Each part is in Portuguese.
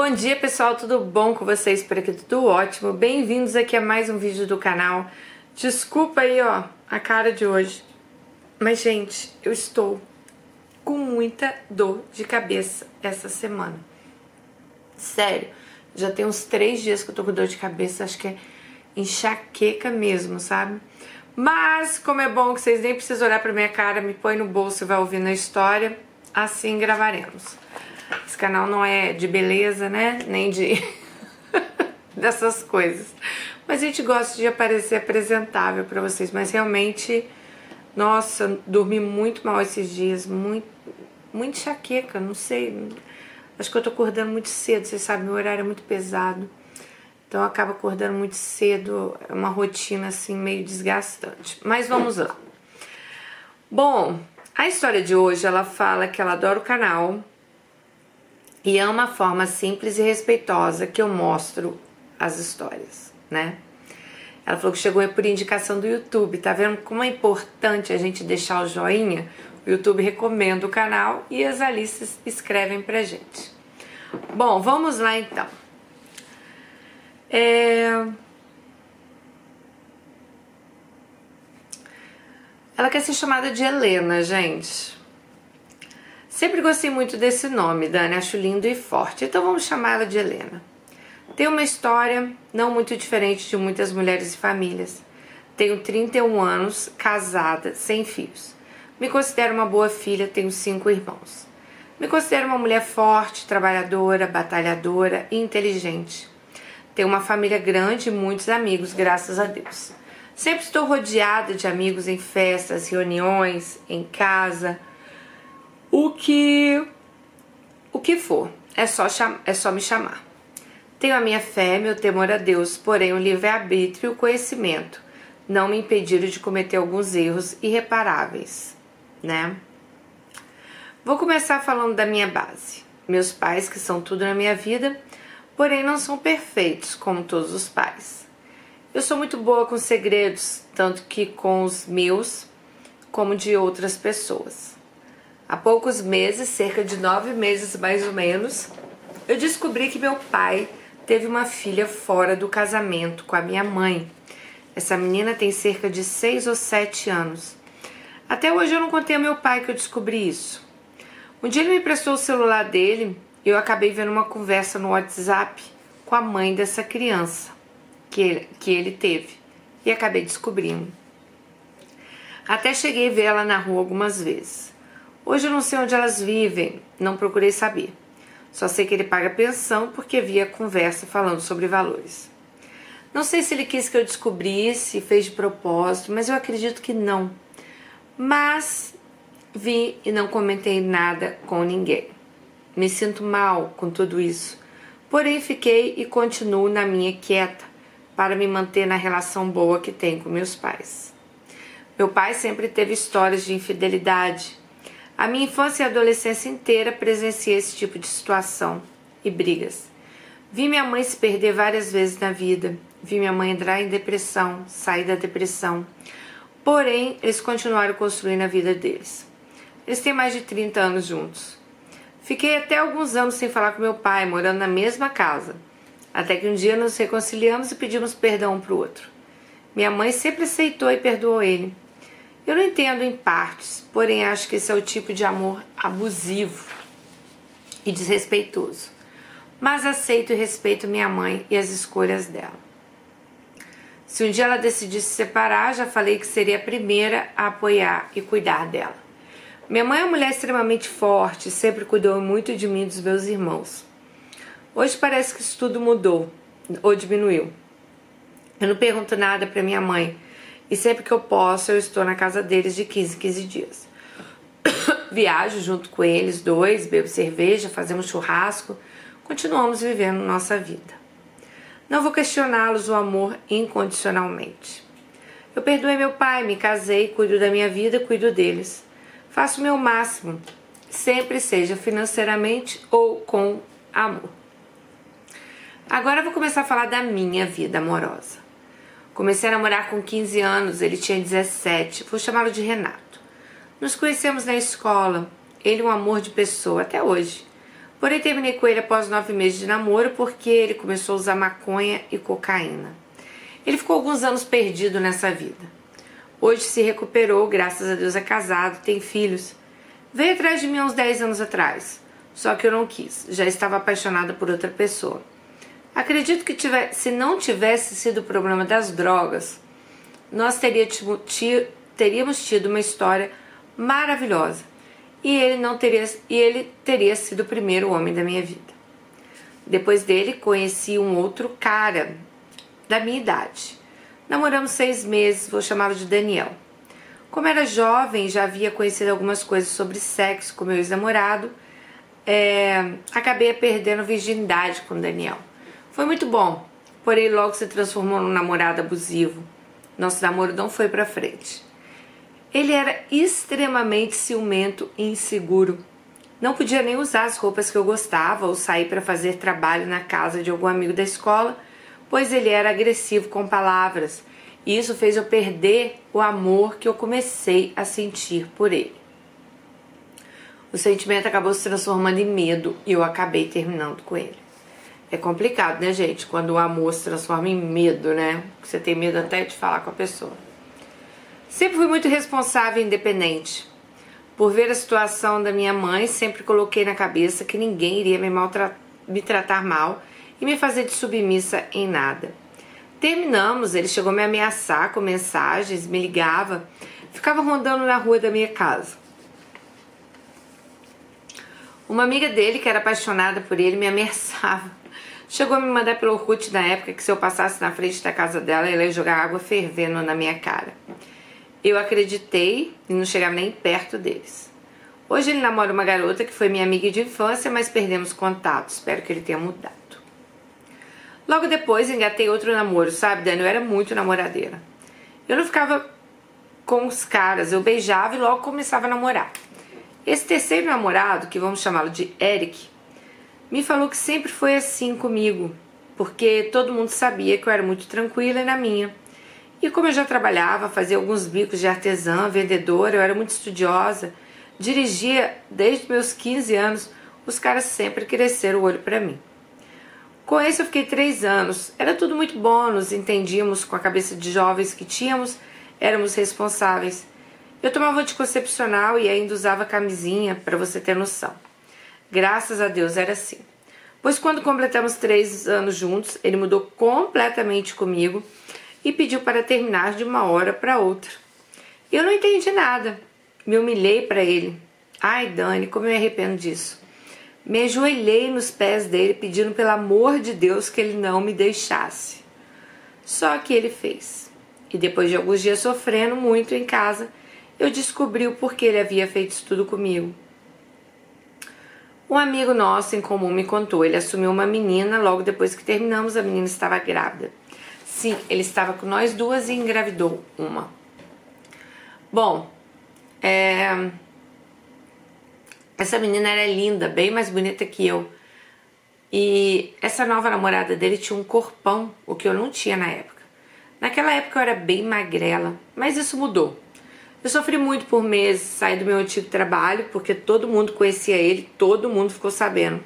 Bom dia pessoal, tudo bom com vocês? Por aqui tudo ótimo. Bem-vindos aqui a mais um vídeo do canal. Desculpa aí, ó, a cara de hoje. Mas, gente, eu estou com muita dor de cabeça essa semana. Sério, já tem uns três dias que eu tô com dor de cabeça, acho que é enxaqueca mesmo, sabe? Mas, como é bom que vocês nem precisam olhar pra minha cara, me põe no bolso e vai ouvir na história, assim gravaremos. Esse canal não é de beleza, né? Nem de dessas coisas. Mas a gente gosta de aparecer apresentável para vocês, mas realmente, nossa, dormi muito mal esses dias, muito muito enxaqueca, não sei. Acho que eu tô acordando muito cedo, vocês sabem, meu horário é muito pesado. Então eu acabo acordando muito cedo, é uma rotina assim meio desgastante. Mas vamos lá. Bom, a história de hoje ela fala que ela adora o canal, e é uma forma simples e respeitosa que eu mostro as histórias, né? Ela falou que chegou por indicação do YouTube. Tá vendo como é importante a gente deixar o joinha? O YouTube recomenda o canal e as alistas escrevem pra gente. Bom, vamos lá então. É... Ela quer ser chamada de Helena, gente. Sempre gostei muito desse nome, Dani, acho lindo e forte, então vamos chamá-la de Helena. Tem uma história não muito diferente de muitas mulheres e famílias. Tenho 31 anos, casada, sem filhos. Me considero uma boa filha, tenho cinco irmãos. Me considero uma mulher forte, trabalhadora, batalhadora e inteligente. Tenho uma família grande e muitos amigos, graças a Deus. Sempre estou rodeada de amigos em festas, reuniões, em casa, o que o que for, é só, é só me chamar. Tenho a minha fé, meu temor a Deus, porém o livre-arbítrio e o conhecimento não me impediram de cometer alguns erros irreparáveis, né? Vou começar falando da minha base. Meus pais, que são tudo na minha vida, porém não são perfeitos como todos os pais. Eu sou muito boa com segredos, tanto que com os meus como de outras pessoas. Há poucos meses, cerca de nove meses mais ou menos, eu descobri que meu pai teve uma filha fora do casamento com a minha mãe. Essa menina tem cerca de seis ou sete anos. Até hoje eu não contei ao meu pai que eu descobri isso. Um dia ele me emprestou o celular dele e eu acabei vendo uma conversa no WhatsApp com a mãe dessa criança que ele, que ele teve e acabei descobrindo. Até cheguei a ver ela na rua algumas vezes. Hoje eu não sei onde elas vivem, não procurei saber. Só sei que ele paga pensão porque via conversa falando sobre valores. Não sei se ele quis que eu descobrisse, fez de propósito, mas eu acredito que não. Mas vi e não comentei nada com ninguém. Me sinto mal com tudo isso, porém fiquei e continuo na minha quieta para me manter na relação boa que tenho com meus pais. Meu pai sempre teve histórias de infidelidade a minha infância e adolescência inteira presenciei esse tipo de situação e brigas. Vi minha mãe se perder várias vezes na vida, vi minha mãe entrar em depressão, sair da depressão. Porém, eles continuaram construindo a vida deles. Eles têm mais de 30 anos juntos. Fiquei até alguns anos sem falar com meu pai, morando na mesma casa. Até que um dia nos reconciliamos e pedimos perdão um para o outro. Minha mãe sempre aceitou e perdoou ele. Eu não entendo em partes, porém acho que esse é o tipo de amor abusivo e desrespeitoso. Mas aceito e respeito minha mãe e as escolhas dela. Se um dia ela decidir se separar, já falei que seria a primeira a apoiar e cuidar dela. Minha mãe é uma mulher extremamente forte, sempre cuidou muito de mim e dos meus irmãos. Hoje parece que isso tudo mudou ou diminuiu. Eu não pergunto nada para minha mãe e sempre que eu posso, eu estou na casa deles de 15 15 dias. Viajo junto com eles dois, bebo cerveja, fazemos churrasco, continuamos vivendo nossa vida. Não vou questioná-los o amor incondicionalmente. Eu perdoei meu pai, me casei, cuido da minha vida, cuido deles. Faço o meu máximo, sempre seja financeiramente ou com amor. Agora eu vou começar a falar da minha vida amorosa. Comecei a namorar com 15 anos, ele tinha 17. Vou chamá-lo de Renato. Nos conhecemos na escola. Ele um amor de pessoa até hoje. Porém, terminei com ele após nove meses de namoro porque ele começou a usar maconha e cocaína. Ele ficou alguns anos perdido nessa vida. Hoje se recuperou, graças a Deus é casado, tem filhos. Veio atrás de mim uns 10 anos atrás, só que eu não quis, já estava apaixonada por outra pessoa. Acredito que tiver, se não tivesse sido o problema das drogas, nós teríamos tido uma história maravilhosa e ele não teria e ele teria sido o primeiro homem da minha vida. Depois dele conheci um outro cara da minha idade. Namoramos seis meses, vou chamá-lo de Daniel. Como era jovem, já havia conhecido algumas coisas sobre sexo com meu ex-namorado. É, acabei perdendo virgindade com Daniel. Foi muito bom, porém logo se transformou num namorado abusivo. Nosso namoro não foi para frente. Ele era extremamente ciumento e inseguro. Não podia nem usar as roupas que eu gostava ou sair para fazer trabalho na casa de algum amigo da escola, pois ele era agressivo com palavras. E isso fez eu perder o amor que eu comecei a sentir por ele. O sentimento acabou se transformando em medo e eu acabei terminando com ele. É complicado, né, gente? Quando o amor se transforma em medo, né? Você tem medo até de falar com a pessoa. Sempre fui muito responsável e independente. Por ver a situação da minha mãe, sempre coloquei na cabeça que ninguém iria me, me tratar mal e me fazer de submissa em nada. Terminamos, ele chegou a me ameaçar com mensagens, me ligava, ficava rondando na rua da minha casa. Uma amiga dele, que era apaixonada por ele, me ameaçava. Chegou a me mandar pelo Orkut na época que se eu passasse na frente da casa dela, ela ia jogar água fervendo na minha cara. Eu acreditei e não chegava nem perto deles. Hoje ele namora uma garota que foi minha amiga de infância, mas perdemos contato. Espero que ele tenha mudado. Logo depois engatei outro namoro, sabe, Dani? Eu era muito namoradeira. Eu não ficava com os caras, eu beijava e logo começava a namorar. Esse terceiro namorado, que vamos chamá-lo de Eric, me falou que sempre foi assim comigo, porque todo mundo sabia que eu era muito tranquila e na minha. E como eu já trabalhava, fazia alguns bicos de artesã, vendedora, eu era muito estudiosa, dirigia desde meus 15 anos, os caras sempre cresceram o olho para mim. Com isso eu fiquei três anos. Era tudo muito bom, nos entendíamos com a cabeça de jovens que tínhamos, éramos responsáveis. Eu tomava anticoncepcional e ainda usava camisinha, para você ter noção. Graças a Deus era assim. Pois quando completamos três anos juntos, ele mudou completamente comigo e pediu para terminar de uma hora para outra. Eu não entendi nada. Me humilhei para ele. Ai, Dani, como eu me arrependo disso. Me ajoelhei nos pés dele, pedindo pelo amor de Deus que ele não me deixasse. Só que ele fez. E depois de alguns dias sofrendo muito em casa, eu descobri o porquê ele havia feito isso tudo comigo. Um amigo nosso em comum me contou, ele assumiu uma menina logo depois que terminamos, a menina estava grávida. Sim, ele estava com nós duas e engravidou uma. Bom, é... essa menina era linda, bem mais bonita que eu. E essa nova namorada dele tinha um corpão, o que eu não tinha na época. Naquela época eu era bem magrela, mas isso mudou. Eu sofri muito por meses, saí do meu antigo trabalho, porque todo mundo conhecia ele, todo mundo ficou sabendo.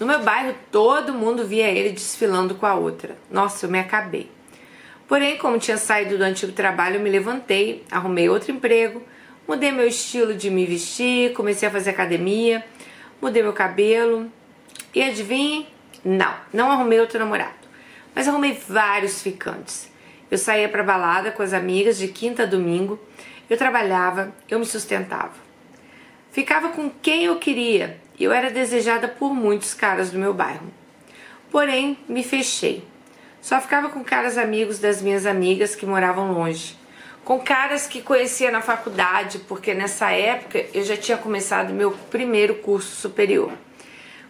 No meu bairro, todo mundo via ele desfilando com a outra. Nossa, eu me acabei. Porém, como tinha saído do antigo trabalho, eu me levantei, arrumei outro emprego, mudei meu estilo de me vestir, comecei a fazer academia, mudei meu cabelo. E adivinhe? Não, não arrumei outro namorado, mas arrumei vários ficantes. Eu saía para balada com as amigas de quinta a domingo, eu trabalhava, eu me sustentava. Ficava com quem eu queria e eu era desejada por muitos caras do meu bairro. Porém, me fechei só ficava com caras amigos das minhas amigas que moravam longe. Com caras que conhecia na faculdade, porque nessa época eu já tinha começado meu primeiro curso superior.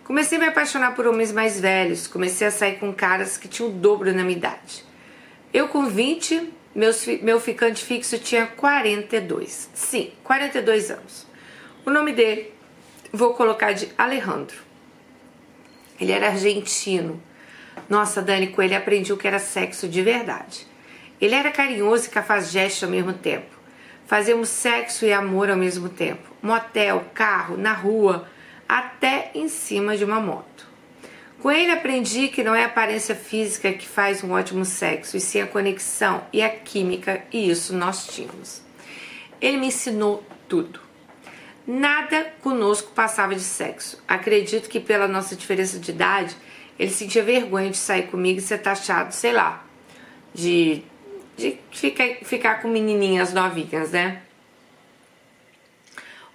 Comecei a me apaixonar por homens mais velhos, comecei a sair com caras que tinham o dobro na minha idade. Eu com 20, meus, meu ficante fixo tinha 42. Sim, 42 anos. O nome dele vou colocar de Alejandro. Ele era argentino nossa, Dani, com ele aprendi o que era sexo de verdade. Ele era carinhoso e cafajeste ao mesmo tempo. Fazíamos sexo e amor ao mesmo tempo. Motel, carro, na rua. até em cima de uma moto. Com ele aprendi que não é a aparência física que faz um ótimo sexo, e sim a conexão e a química, e isso nós tínhamos. Ele me ensinou tudo. Nada conosco passava de sexo. Acredito que pela nossa diferença de idade, ele sentia vergonha de sair comigo e ser taxado, sei lá, de, de ficar, ficar com menininhas novinhas, né?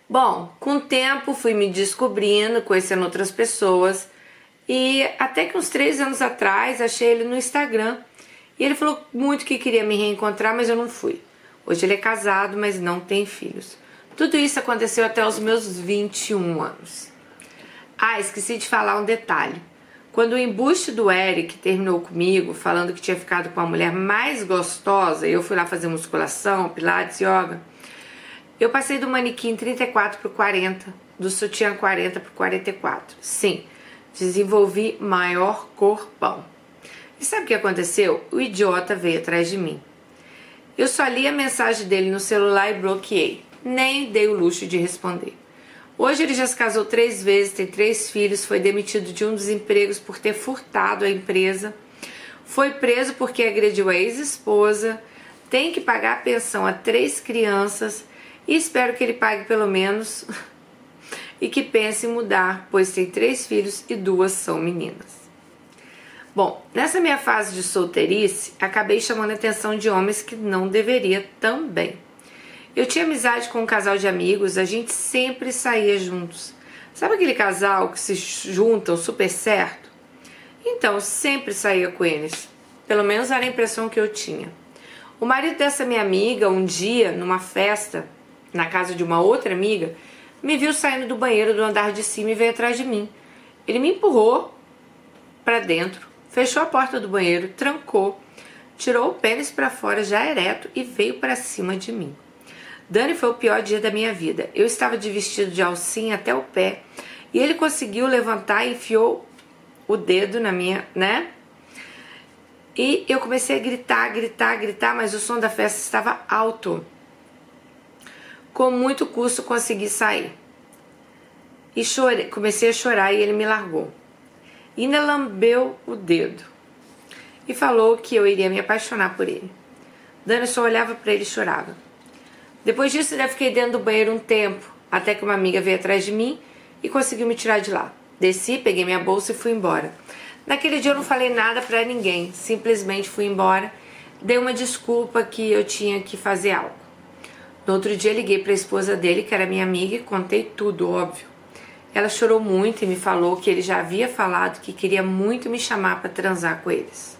Bom, com o tempo fui me descobrindo, conhecendo outras pessoas e até que uns três anos atrás achei ele no Instagram e ele falou muito que queria me reencontrar, mas eu não fui. Hoje ele é casado, mas não tem filhos. Tudo isso aconteceu até os meus 21 anos. Ah, esqueci de falar um detalhe. Quando o embuste do Eric terminou comigo, falando que tinha ficado com a mulher mais gostosa, e eu fui lá fazer musculação, pilates, yoga, eu passei do manequim 34 para 40, do sutiã 40 para 44. Sim, desenvolvi maior corpão. E sabe o que aconteceu? O idiota veio atrás de mim. Eu só li a mensagem dele no celular e bloqueei. Nem dei o luxo de responder. Hoje ele já se casou três vezes, tem três filhos, foi demitido de um dos empregos por ter furtado a empresa, foi preso porque agrediu a ex-esposa, tem que pagar a pensão a três crianças e espero que ele pague pelo menos e que pense em mudar, pois tem três filhos e duas são meninas. Bom, nessa minha fase de solteirice, acabei chamando a atenção de homens que não deveria também. Eu tinha amizade com um casal de amigos, a gente sempre saía juntos. Sabe aquele casal que se juntam super certo? Então, eu sempre saía com eles. Pelo menos era a impressão que eu tinha. O marido dessa minha amiga, um dia, numa festa, na casa de uma outra amiga, me viu saindo do banheiro do andar de cima e veio atrás de mim. Ele me empurrou para dentro, fechou a porta do banheiro, trancou, tirou o pênis para fora já ereto e veio para cima de mim. Dani foi o pior dia da minha vida. Eu estava de vestido de alcinha até o pé e ele conseguiu levantar e enfiou o dedo na minha, né? E eu comecei a gritar, gritar, gritar, mas o som da festa estava alto. Com muito custo consegui sair. E comecei a chorar e ele me largou. Ainda lambeu o dedo e falou que eu iria me apaixonar por ele. Dani só olhava para ele e chorava. Depois disso, já fiquei dentro do banheiro um tempo, até que uma amiga veio atrás de mim e conseguiu me tirar de lá. Desci, peguei minha bolsa e fui embora. Naquele dia eu não falei nada para ninguém, simplesmente fui embora, dei uma desculpa que eu tinha que fazer algo. No outro dia liguei para a esposa dele, que era minha amiga, e contei tudo, óbvio. Ela chorou muito e me falou que ele já havia falado que queria muito me chamar para transar com eles.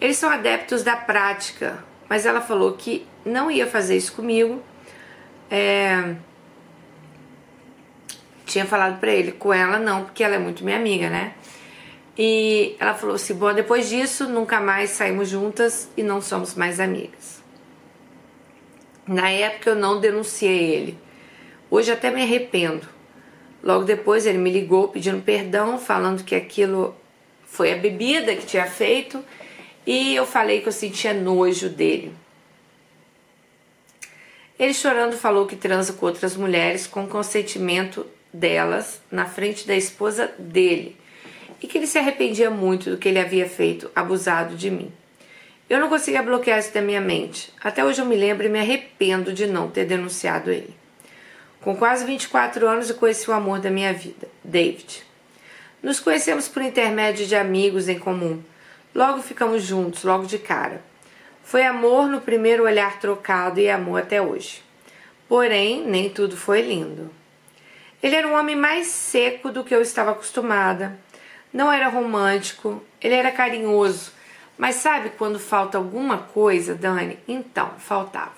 Eles são adeptos da prática, mas ela falou que não ia fazer isso comigo. É... Tinha falado para ele, com ela não, porque ela é muito minha amiga, né? E ela falou assim: bom, depois disso nunca mais saímos juntas e não somos mais amigas. Na época eu não denunciei ele. Hoje até me arrependo. Logo depois ele me ligou pedindo perdão, falando que aquilo foi a bebida que tinha feito e eu falei que eu sentia nojo dele. Ele chorando falou que transa com outras mulheres com consentimento delas na frente da esposa dele e que ele se arrependia muito do que ele havia feito, abusado de mim. Eu não conseguia bloquear isso da minha mente. Até hoje eu me lembro e me arrependo de não ter denunciado ele. Com quase 24 anos eu conheci o amor da minha vida, David. Nos conhecemos por intermédio de amigos em comum. Logo ficamos juntos, logo de cara. Foi amor no primeiro olhar trocado e amor até hoje. Porém, nem tudo foi lindo. Ele era um homem mais seco do que eu estava acostumada. Não era romântico, ele era carinhoso mas sabe quando falta alguma coisa, Dani? Então, faltava.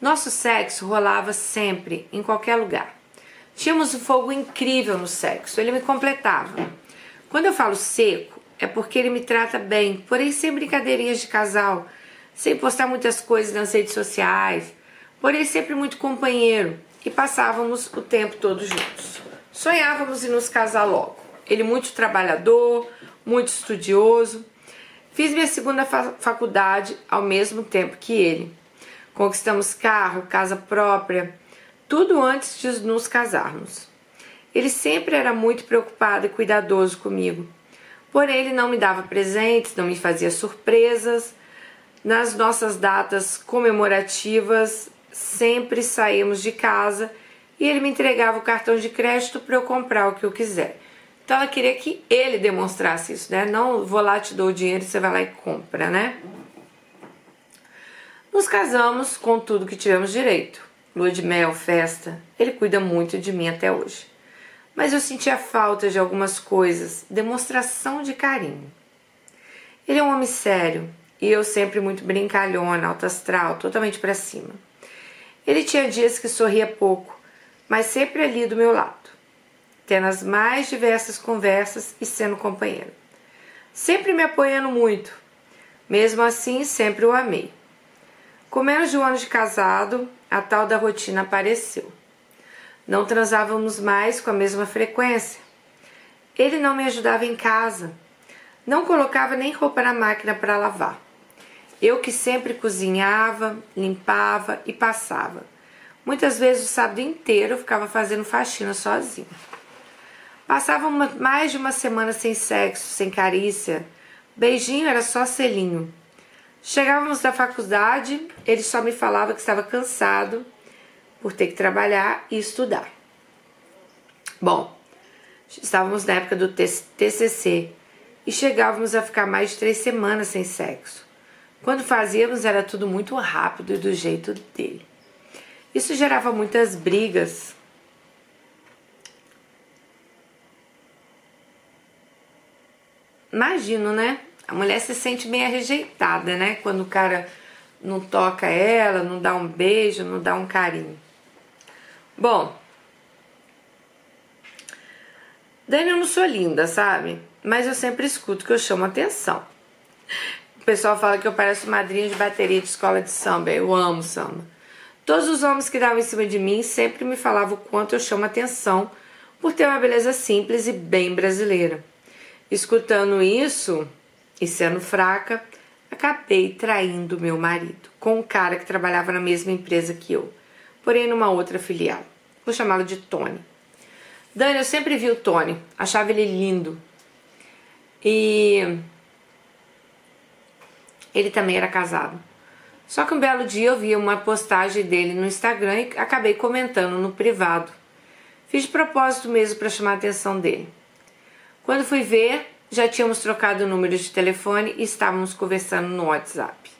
Nosso sexo rolava sempre, em qualquer lugar. Tínhamos um fogo incrível no sexo, ele me completava. Quando eu falo seco, é porque ele me trata bem, porém sem brincadeirinhas de casal, sem postar muitas coisas nas redes sociais, porém sempre muito companheiro e passávamos o tempo todo juntos. Sonhávamos em nos casar logo. Ele muito trabalhador, muito estudioso Fiz minha segunda faculdade ao mesmo tempo que ele. Conquistamos carro, casa própria, tudo antes de nos casarmos. Ele sempre era muito preocupado e cuidadoso comigo. Porém, ele não me dava presentes, não me fazia surpresas. Nas nossas datas comemorativas, sempre saímos de casa e ele me entregava o cartão de crédito para eu comprar o que eu quiser. Então ela queria que ele demonstrasse isso, né? Não vou lá, te dou o dinheiro você vai lá e compra, né? Nos casamos com tudo que tivemos direito. Lua de mel, festa. Ele cuida muito de mim até hoje. Mas eu sentia falta de algumas coisas, demonstração de carinho. Ele é um homem sério e eu sempre muito brincalhona, alto astral, totalmente para cima. Ele tinha dias que sorria pouco, mas sempre ali do meu lado, tendo as mais diversas conversas e sendo companheiro. Sempre me apoiando muito. Mesmo assim, sempre o amei. Com menos de um ano de casado, a tal da rotina apareceu. Não transávamos mais com a mesma frequência. Ele não me ajudava em casa. Não colocava nem roupa na máquina para lavar. Eu que sempre cozinhava, limpava e passava. Muitas vezes o sábado inteiro eu ficava fazendo faxina sozinha. Passava uma, mais de uma semana sem sexo, sem carícia. Beijinho era só selinho. Chegávamos da faculdade, ele só me falava que estava cansado por ter que trabalhar e estudar. Bom, estávamos na época do TCC e chegávamos a ficar mais de três semanas sem sexo. Quando fazíamos era tudo muito rápido e do jeito dele. Isso gerava muitas brigas. Imagino, né? A mulher se sente meio rejeitada, né? Quando o cara não toca ela, não dá um beijo, não dá um carinho. Bom, Dani, eu não sou linda, sabe? Mas eu sempre escuto que eu chamo atenção. O pessoal fala que eu pareço madrinha de bateria de escola de samba. Eu amo samba. Todos os homens que davam em cima de mim sempre me falavam o quanto eu chamo atenção por ter uma beleza simples e bem brasileira. Escutando isso e sendo fraca, acabei traindo meu marido com um cara que trabalhava na mesma empresa que eu, porém numa outra filial. Vou chamá-lo de Tony. Dani, eu sempre vi o Tony, achava ele lindo. E ele também era casado. Só que um belo dia eu vi uma postagem dele no Instagram e acabei comentando no privado. Fiz de propósito mesmo para chamar a atenção dele. Quando fui ver, já tínhamos trocado o número de telefone e estávamos conversando no WhatsApp.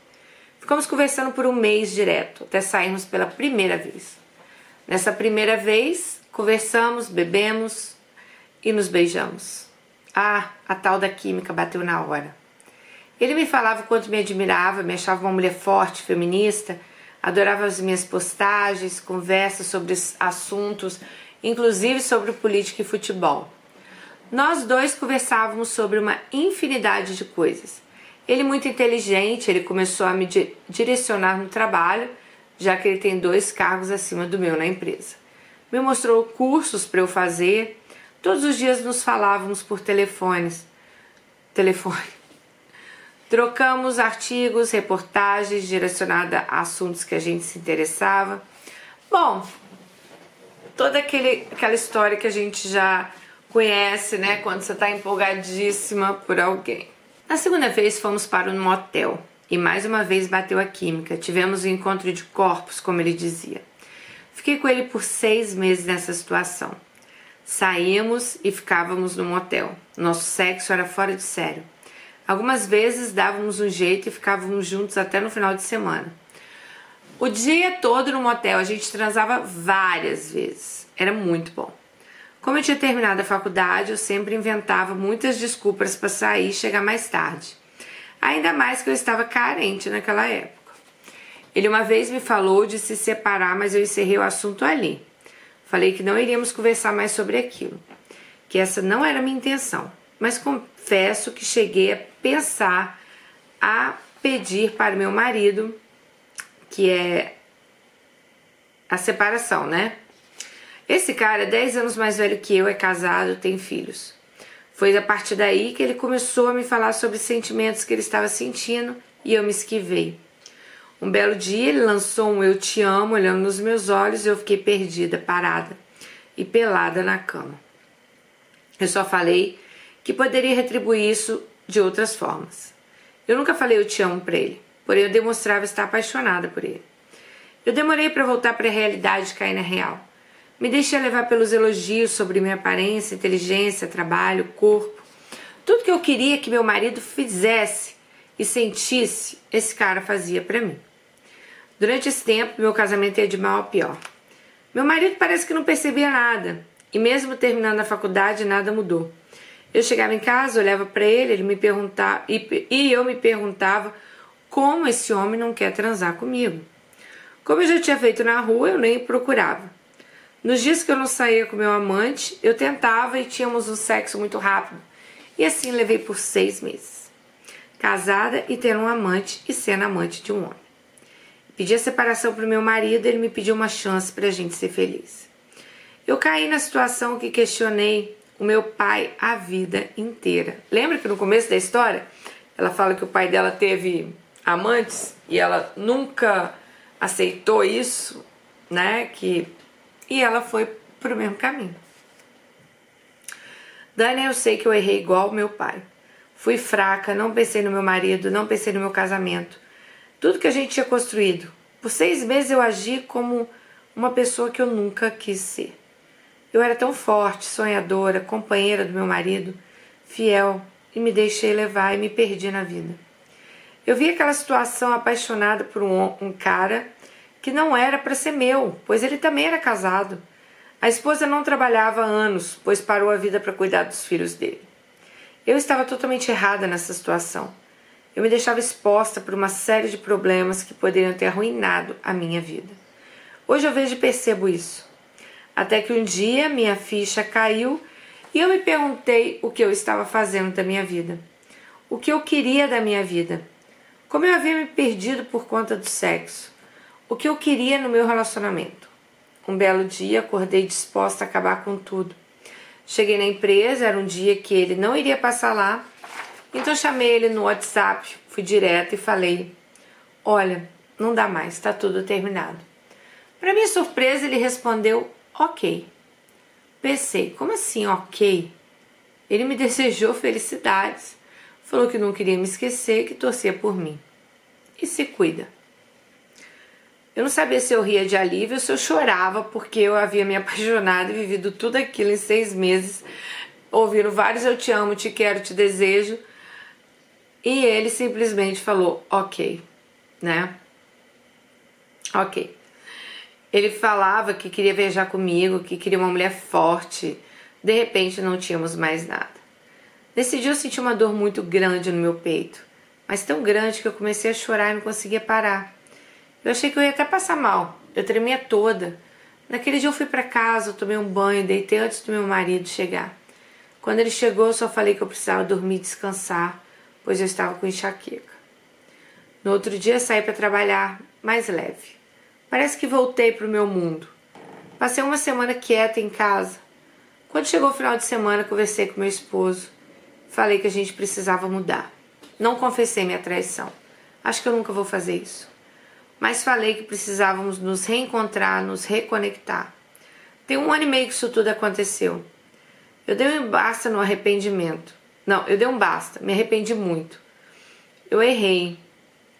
Ficamos conversando por um mês direto, até sairmos pela primeira vez. Nessa primeira vez, conversamos, bebemos e nos beijamos. Ah, a tal da química bateu na hora. Ele me falava o quanto me admirava, me achava uma mulher forte, feminista, adorava as minhas postagens, conversas sobre assuntos, inclusive sobre política e futebol. Nós dois conversávamos sobre uma infinidade de coisas. Ele muito inteligente, ele começou a me direcionar no trabalho, já que ele tem dois cargos acima do meu na empresa. Me mostrou cursos para eu fazer. Todos os dias nos falávamos por telefones. Telefone. Trocamos artigos, reportagens direcionadas a assuntos que a gente se interessava. Bom, toda aquele, aquela história que a gente já conhece, né? Quando você está empolgadíssima por alguém. Na segunda vez fomos para um motel e mais uma vez bateu a química. Tivemos um encontro de corpos, como ele dizia. Fiquei com ele por seis meses nessa situação. Saímos e ficávamos no motel. Nosso sexo era fora de sério. Algumas vezes dávamos um jeito e ficávamos juntos até no final de semana. O dia todo no motel a gente transava várias vezes. Era muito bom. Como eu tinha terminado a faculdade, eu sempre inventava muitas desculpas para sair e chegar mais tarde. Ainda mais que eu estava carente naquela época. Ele uma vez me falou de se separar, mas eu encerrei o assunto ali. Falei que não iríamos conversar mais sobre aquilo, que essa não era a minha intenção mas confesso que cheguei a pensar a pedir para meu marido, que é a separação, né? Esse cara é 10 anos mais velho que eu, é casado, tem filhos. Foi a partir daí que ele começou a me falar sobre sentimentos que ele estava sentindo e eu me esquivei. Um belo dia ele lançou um Eu Te Amo olhando nos meus olhos e eu fiquei perdida, parada e pelada na cama. Eu só falei que poderia retribuir isso de outras formas. Eu nunca falei eu te amo para ele, porém eu demonstrava estar apaixonada por ele. Eu demorei para voltar para a realidade e cair na real. Me deixei levar pelos elogios sobre minha aparência, inteligência, trabalho, corpo. Tudo que eu queria que meu marido fizesse e sentisse, esse cara fazia para mim. Durante esse tempo, meu casamento ia de mal a pior. Meu marido parece que não percebia nada, e mesmo terminando a faculdade, nada mudou. Eu chegava em casa, olhava para ele, ele me perguntava e, e eu me perguntava como esse homem não quer transar comigo. Como eu já tinha feito na rua, eu nem procurava. Nos dias que eu não saía com meu amante, eu tentava e tínhamos um sexo muito rápido. E assim levei por seis meses. Casada e tendo um amante e sendo amante de um homem. Pedi a separação para o meu marido, ele me pediu uma chance para a gente ser feliz. Eu caí na situação que questionei o meu pai a vida inteira. Lembra que no começo da história ela fala que o pai dela teve amantes e ela nunca aceitou isso, né? Que e ela foi pro mesmo caminho. Dani, eu sei que eu errei igual o meu pai. Fui fraca, não pensei no meu marido, não pensei no meu casamento tudo que a gente tinha construído. Por seis meses eu agi como uma pessoa que eu nunca quis ser. Eu era tão forte, sonhadora, companheira do meu marido, fiel, e me deixei levar e me perdi na vida. Eu vi aquela situação apaixonada por um, um cara que não era para ser meu, pois ele também era casado. A esposa não trabalhava há anos, pois parou a vida para cuidar dos filhos dele. Eu estava totalmente errada nessa situação eu me deixava exposta por uma série de problemas que poderiam ter arruinado a minha vida. Hoje eu vejo e percebo isso. Até que um dia minha ficha caiu e eu me perguntei o que eu estava fazendo da minha vida. O que eu queria da minha vida. Como eu havia me perdido por conta do sexo. O que eu queria no meu relacionamento. Um belo dia acordei disposta a acabar com tudo. Cheguei na empresa, era um dia que ele não iria passar lá então chamei ele no WhatsApp, fui direto e falei: Olha, não dá mais, está tudo terminado. Para minha surpresa, ele respondeu: Ok. Pensei: Como assim, ok? Ele me desejou felicidades, falou que não queria me esquecer, que torcia por mim. E se cuida. Eu não sabia se eu ria de alívio ou se eu chorava, porque eu havia me apaixonado e vivido tudo aquilo em seis meses, ouvindo vários eu te amo, te quero, te desejo e ele simplesmente falou, ok, né? Ok. Ele falava que queria viajar comigo, que queria uma mulher forte. De repente não tínhamos mais nada. Nesse dia eu senti uma dor muito grande no meu peito, mas tão grande que eu comecei a chorar e não conseguia parar. Eu achei que eu ia até passar mal. Eu tremia toda. Naquele dia eu fui para casa, tomei um banho, deitei antes do meu marido chegar. Quando ele chegou, eu só falei que eu precisava dormir, descansar pois eu estava com enxaqueca. No outro dia saí para trabalhar mais leve. Parece que voltei para o meu mundo. Passei uma semana quieta em casa. Quando chegou o final de semana, conversei com meu esposo. Falei que a gente precisava mudar. Não confessei minha traição. Acho que eu nunca vou fazer isso. Mas falei que precisávamos nos reencontrar, nos reconectar. Tem um ano e meio que isso tudo aconteceu. Eu dei um basta no arrependimento. Não, eu dei um basta, me arrependi muito. Eu errei,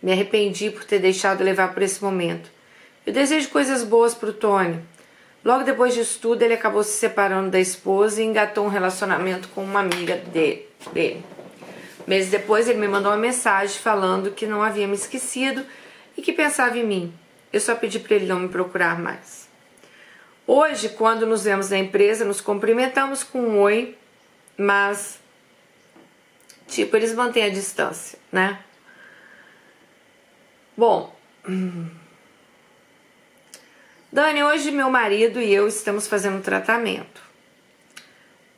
me arrependi por ter deixado levar por esse momento. Eu desejo coisas boas para o Tony. Logo depois disso tudo, ele acabou se separando da esposa e engatou um relacionamento com uma amiga dele. Meses depois, ele me mandou uma mensagem falando que não havia me esquecido e que pensava em mim. Eu só pedi para ele não me procurar mais. Hoje, quando nos vemos na empresa, nos cumprimentamos com um oi, mas Tipo, eles mantêm a distância, né? Bom. Dani, hoje meu marido e eu estamos fazendo um tratamento.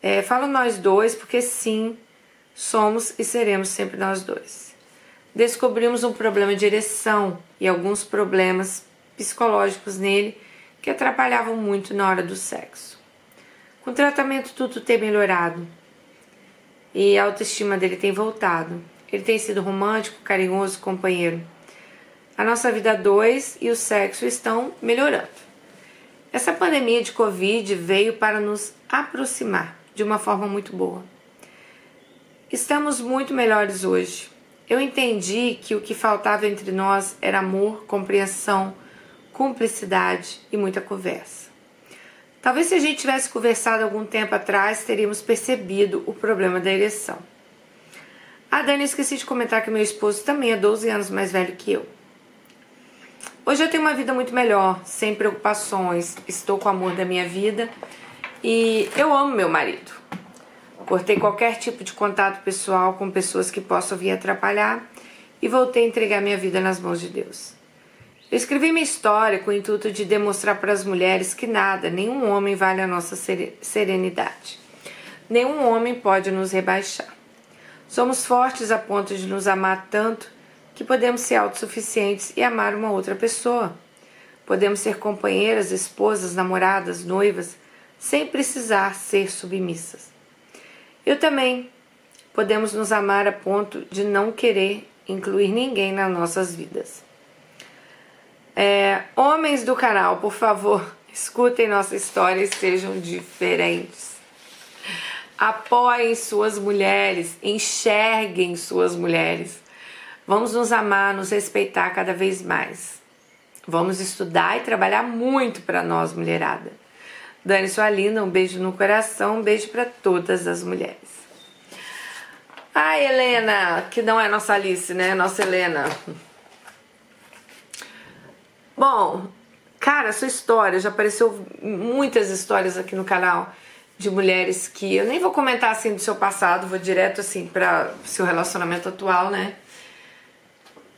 É, falo nós dois porque sim, somos e seremos sempre nós dois. Descobrimos um problema de ereção e alguns problemas psicológicos nele que atrapalhavam muito na hora do sexo. Com o tratamento tudo tem melhorado e a autoestima dele tem voltado. Ele tem sido romântico, carinhoso, companheiro. A nossa vida dois e o sexo estão melhorando. Essa pandemia de Covid veio para nos aproximar de uma forma muito boa. Estamos muito melhores hoje. Eu entendi que o que faltava entre nós era amor, compreensão, cumplicidade e muita conversa. Talvez se a gente tivesse conversado algum tempo atrás, teríamos percebido o problema da ereção. Ah, Dani, esqueci de comentar que meu esposo também é 12 anos mais velho que eu. Hoje eu tenho uma vida muito melhor, sem preocupações, estou com o amor da minha vida e eu amo meu marido. Cortei qualquer tipo de contato pessoal com pessoas que possam vir atrapalhar e voltei a entregar minha vida nas mãos de Deus. Eu escrevi minha história com o intuito de demonstrar para as mulheres que nada, nenhum homem vale a nossa serenidade. Nenhum homem pode nos rebaixar. Somos fortes a ponto de nos amar tanto que podemos ser autossuficientes e amar uma outra pessoa. Podemos ser companheiras, esposas, namoradas, noivas, sem precisar ser submissas. Eu também podemos nos amar a ponto de não querer incluir ninguém nas nossas vidas. É, homens do canal, por favor, escutem nossa história e sejam diferentes. Apoiem suas mulheres, enxerguem suas mulheres. Vamos nos amar, nos respeitar cada vez mais. Vamos estudar e trabalhar muito para nós, mulherada. Dani, sua linda, um beijo no coração, um beijo para todas as mulheres. Ai, Helena, que não é nossa Alice, né? Nossa Helena. Bom, cara, sua história, já apareceu muitas histórias aqui no canal de mulheres que eu nem vou comentar assim do seu passado, vou direto assim para seu relacionamento atual, né?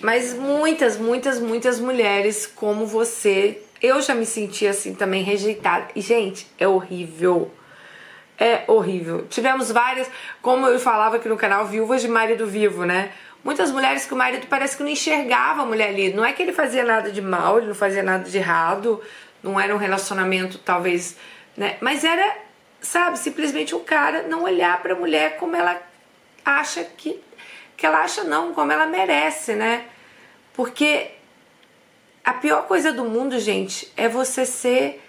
Mas muitas, muitas, muitas mulheres como você, eu já me senti assim também rejeitada. E gente, é horrível. É horrível. Tivemos várias, como eu falava aqui no canal, viúvas de marido vivo, né? Muitas mulheres que o marido parece que não enxergava a mulher ali. Não é que ele fazia nada de mal, ele não fazia nada de errado, não era um relacionamento talvez, né? Mas era, sabe, simplesmente o cara não olhar para a mulher como ela acha que que ela acha não, como ela merece, né? Porque a pior coisa do mundo, gente, é você ser,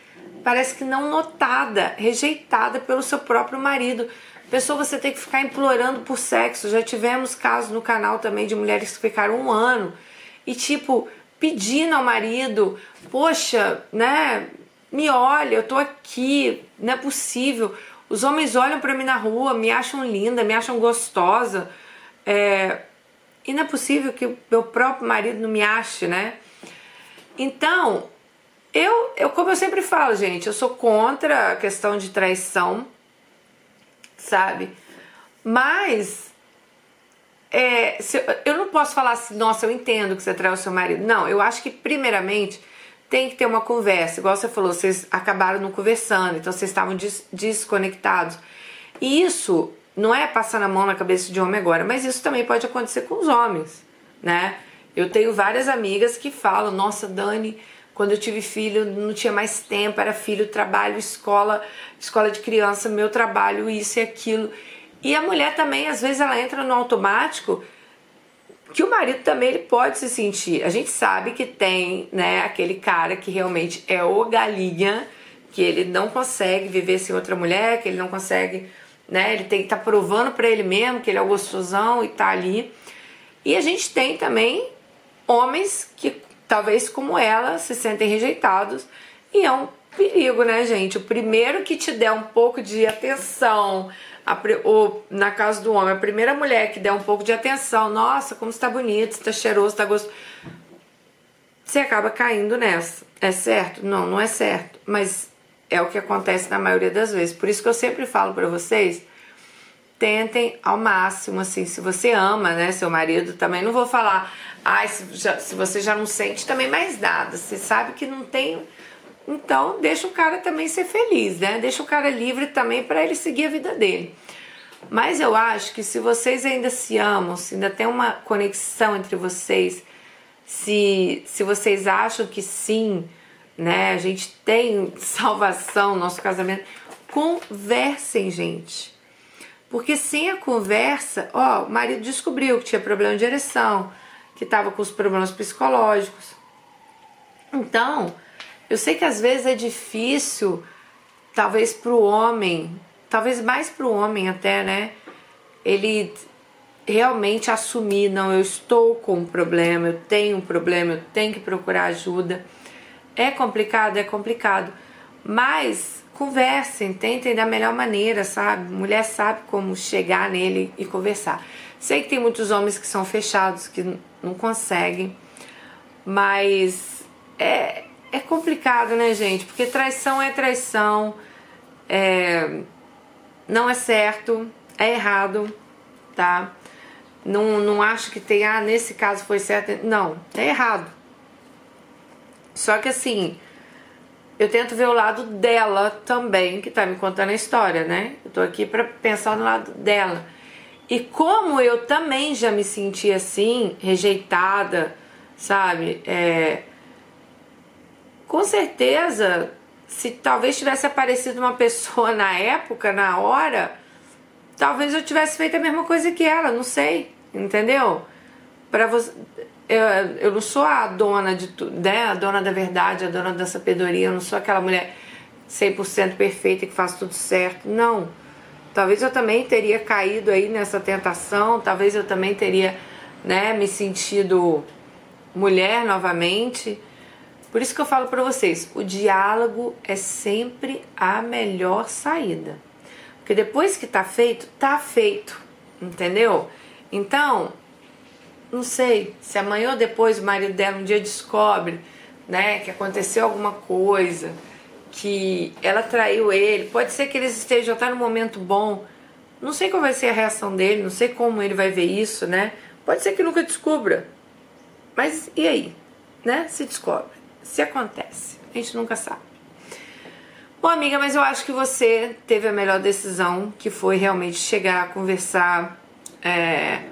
parece que não notada, rejeitada pelo seu próprio marido. Pessoa você tem que ficar implorando por sexo. Já tivemos casos no canal também de mulheres que ficaram um ano e tipo pedindo ao marido, poxa, né? Me olha, eu tô aqui, não é possível. Os homens olham para mim na rua, me acham linda, me acham gostosa. É, e não é possível que meu próprio marido não me ache, né? Então, eu, eu, como eu sempre falo, gente, eu sou contra a questão de traição, sabe? Mas é, se, eu não posso falar assim, nossa, eu entendo que você traiu o seu marido. Não, eu acho que primeiramente tem que ter uma conversa. Igual você falou, vocês acabaram não conversando, então vocês estavam des, desconectados. E isso não é passando a mão na cabeça de homem agora, mas isso também pode acontecer com os homens, né? Eu tenho várias amigas que falam: Nossa, Dani, quando eu tive filho não tinha mais tempo, era filho, trabalho, escola, escola de criança, meu trabalho, isso e aquilo. E a mulher também, às vezes, ela entra no automático que o marido também ele pode se sentir. A gente sabe que tem, né, aquele cara que realmente é o galinha, que ele não consegue viver sem outra mulher, que ele não consegue né? Ele tem que estar tá provando para ele mesmo que ele é o gostosão e tá ali. E a gente tem também homens que talvez como ela se sentem rejeitados e é um perigo, né, gente? O primeiro que te der um pouco de atenção, a, ou na casa do homem, a primeira mulher que der um pouco de atenção, nossa, como está bonito, está cheiroso, está gostoso, você acaba caindo nessa. É certo? Não, não é certo. Mas é o que acontece na maioria das vezes. Por isso que eu sempre falo para vocês, tentem ao máximo, assim, se você ama, né, seu marido, também não vou falar, ai, se, já, se você já não sente também mais nada, você sabe que não tem, então deixa o cara também ser feliz, né, deixa o cara livre também para ele seguir a vida dele. Mas eu acho que se vocês ainda se amam, se ainda tem uma conexão entre vocês, se, se vocês acham que sim, né? A gente tem salvação no nosso casamento. Conversem, gente. Porque sem a conversa, ó, o marido descobriu que tinha problema de ereção, que estava com os problemas psicológicos. Então, eu sei que às vezes é difícil, talvez para o homem, talvez mais para o homem até, né? Ele realmente assumir, não, eu estou com um problema, eu tenho um problema, eu tenho que procurar ajuda. É complicado, é complicado, mas conversem, tentem da melhor maneira, sabe? Mulher sabe como chegar nele e conversar. Sei que tem muitos homens que são fechados, que não conseguem, mas é, é complicado, né, gente? Porque traição é traição, é, não é certo, é errado, tá? Não, não acho que tem, ah, nesse caso foi certo. Não, é errado. Só que assim, eu tento ver o lado dela também, que tá me contando a história, né? Eu tô aqui para pensar no lado dela. E como eu também já me senti assim, rejeitada, sabe? É, com certeza, se talvez tivesse aparecido uma pessoa na época, na hora, talvez eu tivesse feito a mesma coisa que ela, não sei, entendeu? Para você, eu, eu não sou a dona de tudo, né? A dona da verdade, a dona da sabedoria, eu não sou aquela mulher 100% perfeita que faz tudo certo, não. Talvez eu também teria caído aí nessa tentação, talvez eu também teria, né, me sentido mulher novamente. Por isso que eu falo para vocês, o diálogo é sempre a melhor saída. Porque depois que tá feito, tá feito, entendeu? Então, não sei, se amanhã ou depois o marido dela um dia descobre, né, que aconteceu alguma coisa, que ela traiu ele, pode ser que eles estejam até no momento bom. Não sei qual vai ser a reação dele, não sei como ele vai ver isso, né? Pode ser que nunca descubra. Mas e aí? Né? Se descobre. Se acontece. A gente nunca sabe. Bom, amiga, mas eu acho que você teve a melhor decisão, que foi realmente chegar a conversar. É...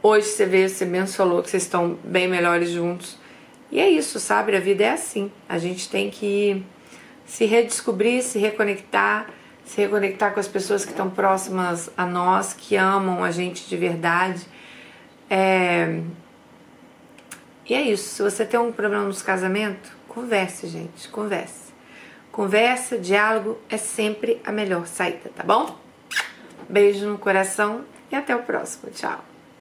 Hoje você vê, você mesmo falou que vocês estão bem melhores juntos. E é isso, sabe? A vida é assim. A gente tem que se redescobrir, se reconectar, se reconectar com as pessoas que estão próximas a nós, que amam a gente de verdade. É... E é isso. Se você tem um problema nos casamentos, converse, gente. Converse. Conversa, diálogo é sempre a melhor saída, tá bom? Beijo no coração e até o próximo. Tchau.